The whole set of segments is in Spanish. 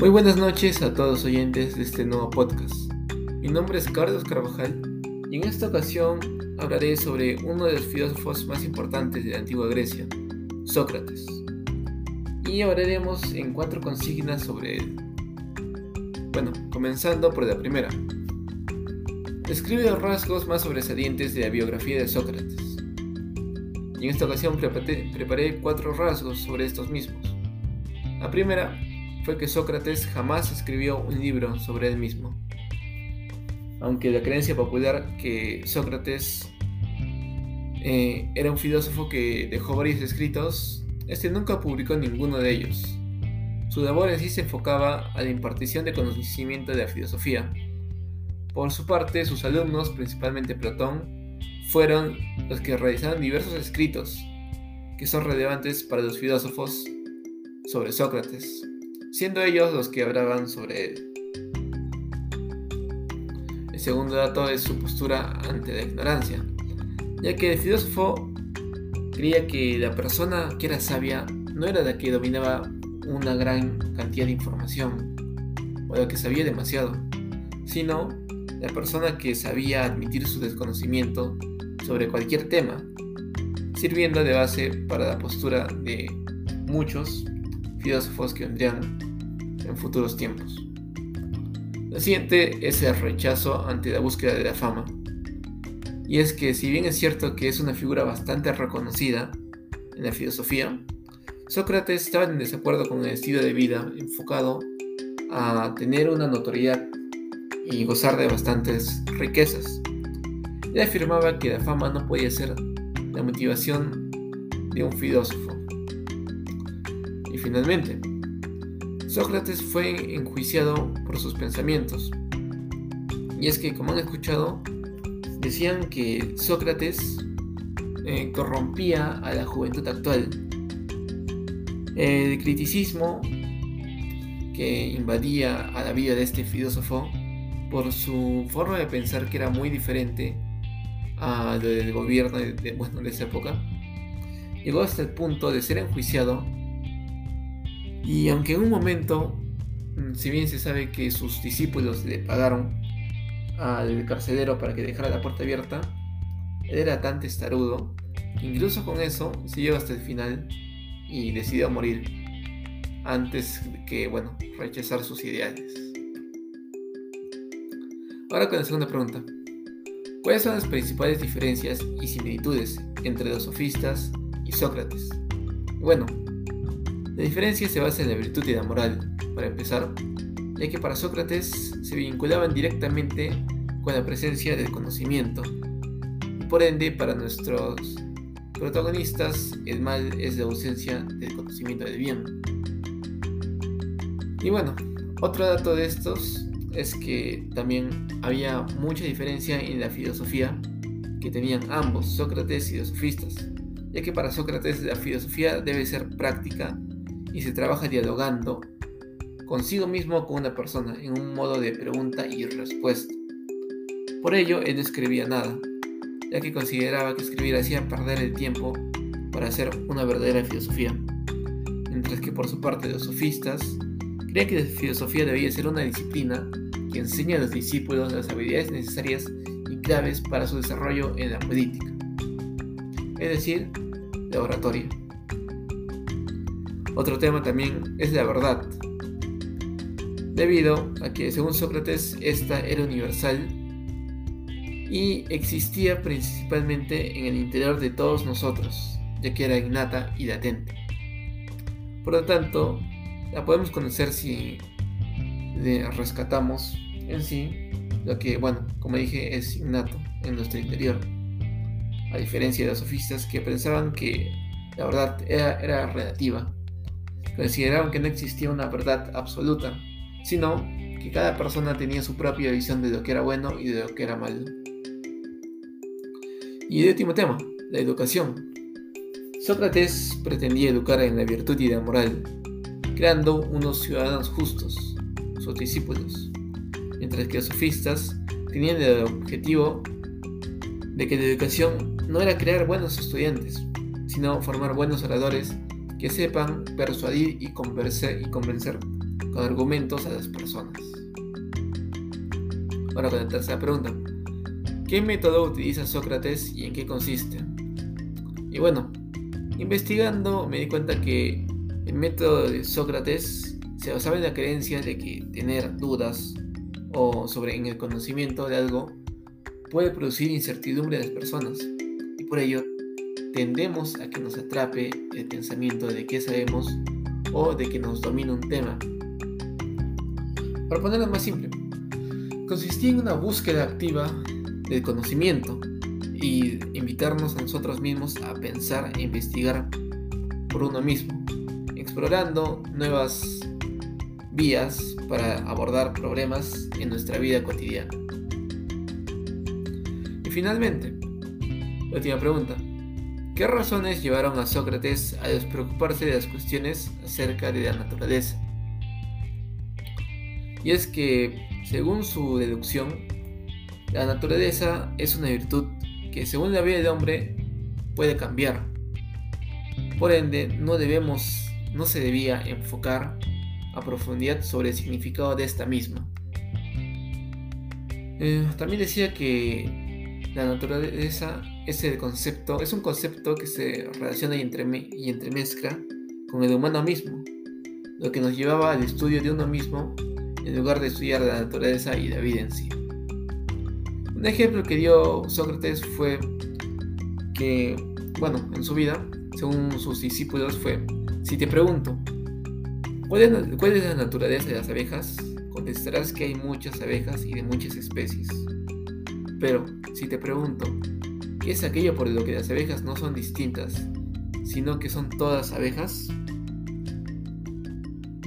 Muy buenas noches a todos oyentes de este nuevo podcast. Mi nombre es Carlos Carvajal y en esta ocasión hablaré sobre uno de los filósofos más importantes de la antigua Grecia, Sócrates. Y hablaremos en cuatro consignas sobre él. Bueno, comenzando por la primera. Describe los rasgos más sobresalientes de la biografía de Sócrates. Y en esta ocasión preparé, preparé cuatro rasgos sobre estos mismos. La primera fue que Sócrates jamás escribió un libro sobre él mismo. Aunque la creencia popular que Sócrates eh, era un filósofo que dejó varios escritos, este nunca publicó ninguno de ellos. Su labor en sí se enfocaba a la impartición de conocimiento de la filosofía. Por su parte, sus alumnos, principalmente Platón, fueron los que realizaron diversos escritos que son relevantes para los filósofos sobre Sócrates siendo ellos los que hablaban sobre él. El segundo dato es su postura ante la ignorancia, ya que el filósofo creía que la persona que era sabia no era la que dominaba una gran cantidad de información o la que sabía demasiado, sino la persona que sabía admitir su desconocimiento sobre cualquier tema, sirviendo de base para la postura de muchos filósofos que vendrían en futuros tiempos. La siguiente es el rechazo ante la búsqueda de la fama. Y es que si bien es cierto que es una figura bastante reconocida en la filosofía, Sócrates estaba en desacuerdo con el estilo de vida enfocado a tener una notoriedad y gozar de bastantes riquezas. Él afirmaba que la fama no podía ser la motivación de un filósofo. Finalmente, Sócrates fue enjuiciado por sus pensamientos. Y es que, como han escuchado, decían que Sócrates eh, corrompía a la juventud actual. El criticismo que invadía a la vida de este filósofo por su forma de pensar que era muy diferente a lo del gobierno de, de esa época, llegó hasta el punto de ser enjuiciado y aunque en un momento, mm, si bien se sabe que sus discípulos le pagaron al carcelero para que dejara la puerta abierta, él era tan testarudo, incluso con eso siguió hasta el final y decidió morir antes que, bueno, rechazar sus ideales. Ahora con la segunda pregunta. ¿Cuáles son las principales diferencias y similitudes entre los sofistas y Sócrates? Bueno, la diferencia se basa en la virtud y la moral, para empezar, ya que para Sócrates se vinculaban directamente con la presencia del conocimiento, y por ende para nuestros protagonistas el mal es la ausencia del conocimiento del bien. Y bueno, otro dato de estos es que también había mucha diferencia en la filosofía que tenían ambos, Sócrates y los sofistas, ya que para Sócrates la filosofía debe ser práctica y se trabaja dialogando consigo mismo con una persona en un modo de pregunta y respuesta. Por ello, él no escribía nada, ya que consideraba que escribir hacía perder el tiempo para hacer una verdadera filosofía, mientras que por su parte los sofistas creía que la filosofía debía ser una disciplina que enseña a los discípulos las habilidades necesarias y claves para su desarrollo en la política, es decir, la oratoria. Otro tema también es la verdad, debido a que según Sócrates esta era universal y existía principalmente en el interior de todos nosotros, ya que era innata y latente. Por lo tanto, la podemos conocer si le rescatamos en sí lo que, bueno, como dije, es innato en nuestro interior. A diferencia de los sofistas que pensaban que la verdad era, era relativa consideraban que no existía una verdad absoluta, sino que cada persona tenía su propia visión de lo que era bueno y de lo que era malo. Y el último tema, la educación. Sócrates pretendía educar en la virtud y la moral, creando unos ciudadanos justos, sus discípulos, mientras que los sofistas tenían el objetivo de que la educación no era crear buenos estudiantes, sino formar buenos oradores que sepan persuadir y convencer, y convencer con argumentos a las personas. Ahora con la tercera pregunta. ¿Qué método utiliza Sócrates y en qué consiste? Y bueno, investigando me di cuenta que el método de Sócrates se basaba en la creencia de que tener dudas o sobre el conocimiento de algo puede producir incertidumbre en las personas y por ello tendemos a que nos atrape el pensamiento de que sabemos o de que nos domina un tema. Para ponerlo más simple, consistía en una búsqueda activa del conocimiento y invitarnos a nosotros mismos a pensar e investigar por uno mismo, explorando nuevas vías para abordar problemas en nuestra vida cotidiana. Y finalmente, última pregunta. ¿Qué razones llevaron a Sócrates a despreocuparse de las cuestiones acerca de la naturaleza? Y es que, según su deducción, la naturaleza es una virtud que según la vida del hombre puede cambiar. Por ende, no debemos, no se debía enfocar a profundidad sobre el significado de esta misma. Eh, también decía que la naturaleza es concepto, es un concepto que se relaciona y, y entremezcla con el humano mismo, lo que nos llevaba al estudio de uno mismo en lugar de estudiar la naturaleza y la vida en sí. Un ejemplo que dio Sócrates fue que, bueno, en su vida, según sus discípulos, fue, si te pregunto, ¿cuál es, la naturaleza de las abejas? Contestarás que hay muchas abejas y de muchas especies. Pero, si te pregunto, ¿qué es aquello por lo que las abejas no son distintas, sino que son todas abejas?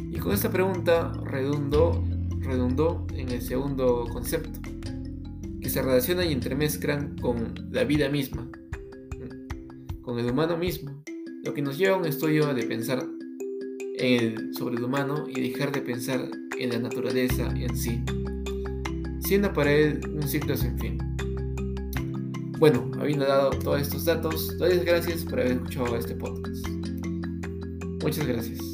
Y con esta pregunta redundó, redundó en el segundo concepto, que se relacionan y entremezclan con la vida misma, con el humano mismo, lo que nos lleva a un estudio de pensar sobre el humano y dejar de pensar en la naturaleza en sí, siendo para él un ciclo sin fin. Bueno, habiendo dado todos estos datos, doy las gracias por haber escuchado este podcast. Muchas gracias.